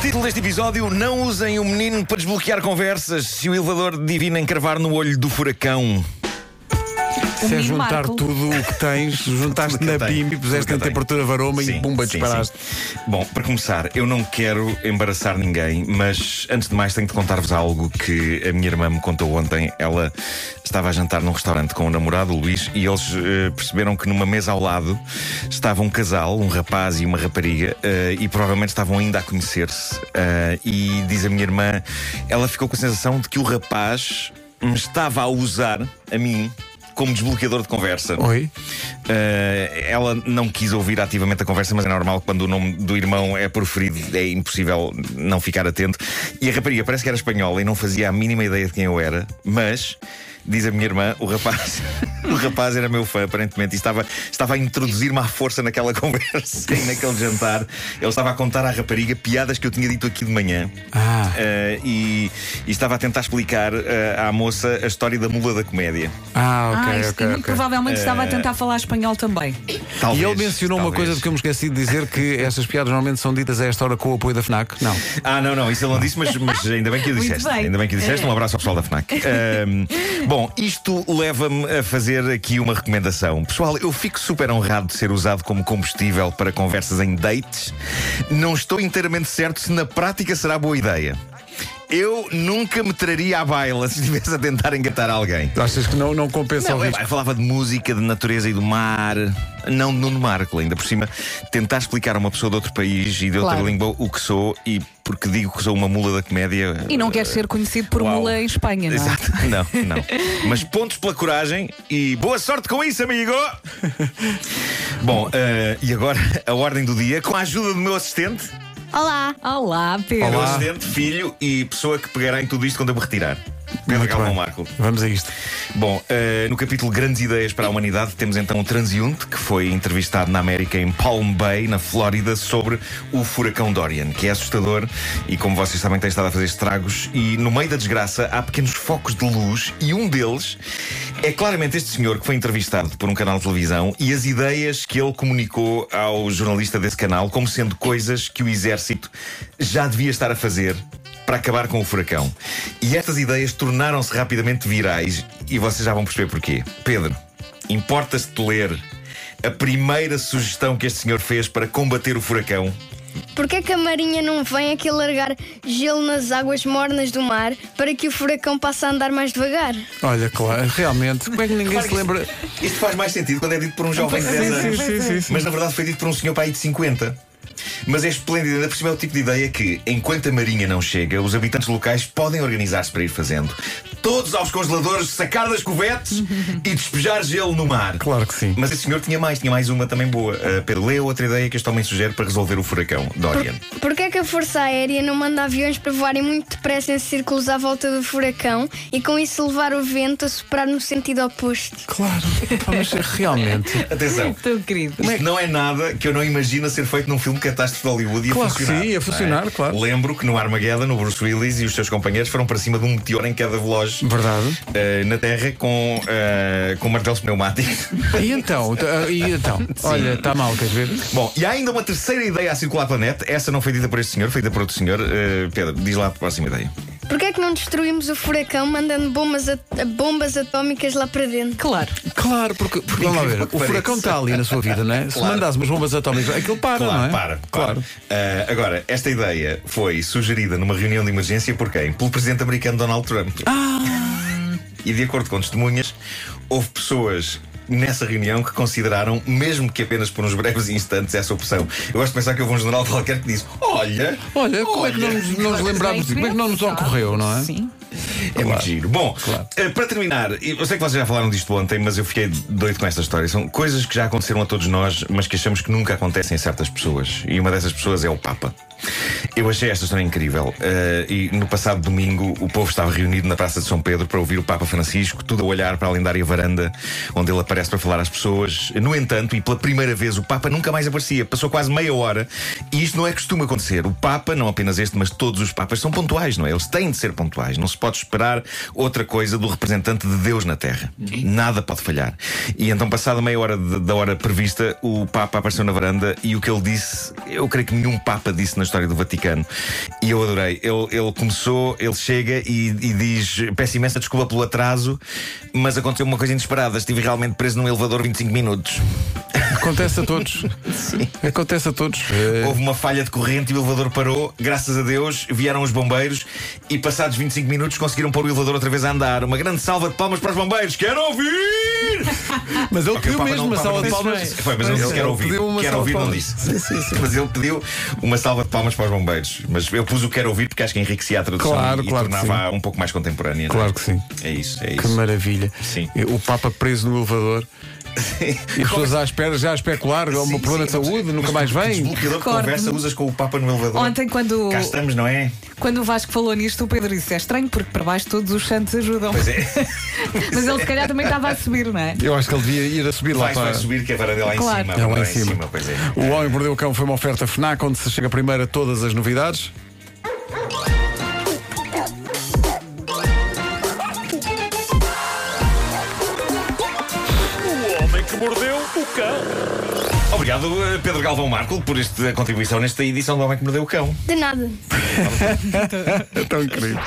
Título deste episódio: Não usem o menino para desbloquear conversas se o elevador divino encravar no olho do furacão. Se é juntar Marco. tudo o que tens, juntaste na BIM e puseste em temperatura varoma e Sim, pumba, sim, disparaste. sim. Bom, para começar, eu não quero embaraçar ninguém, mas antes de mais tenho de contar-vos algo que a minha irmã me contou ontem. Ela estava a jantar num restaurante com o namorado, o Luís, e eles eh, perceberam que numa mesa ao lado estava um casal, um rapaz e uma rapariga, eh, e provavelmente estavam ainda a conhecer-se. Eh, e diz a minha irmã, ela ficou com a sensação de que o rapaz me estava a usar, a mim, como desbloqueador de conversa. Oi? Uh, ela não quis ouvir ativamente a conversa, mas é normal que quando o nome do irmão é proferido é impossível não ficar atento. E a rapariga parece que era espanhola e não fazia a mínima ideia de quem eu era, mas. Diz a minha irmã, o rapaz, o rapaz era meu fã, aparentemente, e estava, estava a introduzir-me à força naquela conversa e naquele jantar. Ele estava a contar à rapariga piadas que eu tinha dito aqui de manhã. Ah. Uh, e, e estava a tentar explicar uh, à moça a história da mula da comédia. Ah, ah, ok, isto ok. muito ok. provavelmente estava a tentar falar espanhol também. E Talvez, ele mencionou uma talvez. coisa de que eu me esqueci de dizer: que essas piadas normalmente são ditas a esta hora com o apoio da FNAC. Não. Ah, não, não, isso ele não disse, mas, mas ainda bem que o disseste. bem. Ainda bem que o disseste. Um abraço ao pessoal da FNAC. Ahm, bom, isto leva-me a fazer aqui uma recomendação. Pessoal, eu fico super honrado de ser usado como combustível para conversas em dates. Não estou inteiramente certo se na prática será boa ideia. Eu nunca me traria à baila se estivesse a tentar engatar alguém. Achas que não, não compensa o Não, é, risco? eu falava de música, de natureza e do mar, não de Nuno Marco, ainda por cima, tentar explicar a uma pessoa de outro país e de outra Claro. língua o que sou e porque digo que sou uma mula da comédia. E não queres ser conhecido por Uau. mula em Espanha, não é? Exato, não, não. Mas pontos pela coragem e boa sorte com isso, amigo! Bom, eh, e agora a ordem do dia, com a ajuda do meu assistente, Olá. Olá, Pedro. meu Olá. assistente, filho e pessoa que pegará em tudo isto quando eu me retirar. Pedro Galvão. Marco. Vamos a isto. Bom, eh, no capítulo Grandes Ideias para a Humanidade, temos então o transeunte que foi entrevistado na América, em Palm Bay, na Flórida, sobre o furacão Dorian, que é assustador e, como vocês sabem, tem estado a fazer estragos. E no meio da desgraça há pequenos focos de luz, e um deles é claramente este senhor que foi entrevistado por um canal de televisão e as ideias que ele comunicou ao jornalista desse canal como sendo coisas que o exército já devia estar a fazer para acabar com o furacão. E estas ideias tornaram-se rapidamente virais e vocês já vão perceber porquê. Pedro, importa-se de ler a primeira sugestão que este senhor fez para combater o furacão? Porquê que a Marinha não vem aqui largar gelo nas águas mornas do mar para que o furacão passe a andar mais devagar? Olha, claro, realmente, como é que ninguém Claro se que lembra? Isto, faz mais sentido quando é dito por um jovem de Sim, 10 sim, anos. sim, sim, sim. Mas na verdade foi dito por um senhor para aí de 50. Mas é esplêndido, ainda por cima é o tipo de ideia que, enquanto a Marinha não chega, os habitantes locais podem organizar-se para ir fazendo. Todos aos congeladores, sacar das covetes e despejar gelo no mar. Claro que sim. Mas esse senhor tinha mais, tinha mais uma também boa. Uh, Pedro, lê outra ideia que este homem sugere para resolver o furacão, Dorian. Porquê que a Força Aérea não manda aviões para voarem muito depressa em círculos à volta do furacão e com isso levar o vento a soprar no sentido oposto? Claro, mas realmente. Atenção. Tão querido. Isto não é nada que eu não imagino a ser feito num filme catástrofe de Hollywood e a Claro que funcionar. sim, não funcionar, claro. Lembro que no Armageddon, o Bruce Willis e os seus companheiros foram para cima de um meteoro em queda veloz Verdade. eh, na Terra com, eh, com martelos pneumáticos. E então? E então? Olha, está mal, queres ver? Bom, e há ainda uma terceira ideia a circular pela net. Essa não foi dita por este senhor, foi dita por outro senhor. Eh, Pedro, diz lá a próxima ideia. Porquê que não destruímos o furacão mandando bombas, at- bombas atómicas lá para dentro? Claro. Claro, porque, porque vamos lá ver, o furacão está ali na sua vida, não é? Se Claro. mandasse umas bombas atómicas, aquilo para, Claro, não é? para, Claro. para. Ah, agora, esta ideia foi sugerida numa reunião de emergência por quem? Pelo presidente americano Donald Trump. Ah! E de acordo com testemunhas, houve pessoas nessa reunião que consideraram, mesmo que apenas por uns breves instantes, essa opção. Eu gosto de pensar que houve um general qualquer que disse: Olha, Olha, como é que não nos, não nos lembramos disso? Como é que não nos ocorreu, não é? Sim. É muito giro. Bom, Claro. eh, para terminar, eu sei que vocês já falaram disto ontem, mas eu fiquei doido com esta história. São coisas que já aconteceram a todos nós, mas que achamos que nunca acontecem a certas pessoas. E uma dessas pessoas é o Papa. Eu achei esta história incrível. Eh, e no passado domingo o povo estava reunido na Praça de São Pedro para ouvir o Papa Francisco, tudo a olhar para a lendária varanda onde ele aparece para falar às pessoas. No entanto, e pela primeira vez, o Papa nunca mais aparecia. Passou quase meia hora. E isto não é costume acontecer. O Papa, não apenas este, mas todos os Papas, são pontuais, não é? Eles têm de ser pontuais. Não se pode esperar outra coisa do representante de Deus na Terra. Nada pode falhar. E então, passada meia hora de- da hora prevista, o Papa apareceu na varanda e o que ele disse, eu creio que nenhum Papa disse na história do Vaticano. E eu adorei. Ele, ele começou, ele chega e, e diz: Peço imensa desculpa pelo atraso, mas aconteceu uma coisa inesperada. Estive realmente preso num elevador 25 minutos. Acontece a todos. Acontece a todos. Eh, Houve uma falha de corrente e o elevador parou. Graças a Deus vieram os bombeiros e, passados 25 minutos, conseguiram pôr o elevador outra vez a andar. Uma grande salva de palmas para os bombeiros. Quero ouvir! Mas ele pediu o Papa mesmo uma salva de palmas. Foi, mas ele disse quero ouvir. de ouvir, não disse. Mas ele pediu uma salva de palmas para os bombeiros. Mas eu pus o quero ouvir porque acho que enriquecia a tradução Claro, e claro que tornava um pouco mais contemporânea. não é? Claro que sim. É isso, é Que isso. maravilha. Sim. O Papa preso no elevador. E as pessoas à espera, já a especular, é um Sim, problema de saúde, mas nunca mais vem. Desbloqueador de Recordo-me. conversa usas com o Papa no elevador. Ontem, quando, Cá estamos, não é? quando o Vasco falou nisto, o Pedro disse: é estranho porque para baixo todos os santos ajudam. Pois é. Mas ele se calhar também estava a subir, não é? Eu acho que ele devia ir a subir lá Vai, para. vai subir que a dele lá em Claro. cima. É lá em cima. pois é. O Homem Mordeu o Cão foi uma oferta FNAC, onde se chega primeiro a todas as novidades. Mordeu o cão. Obrigado, eh, Pedro Galvão Marco, por esta contribuição nesta edição do Homem que Mordeu o Cão. De nada. É tão incrível.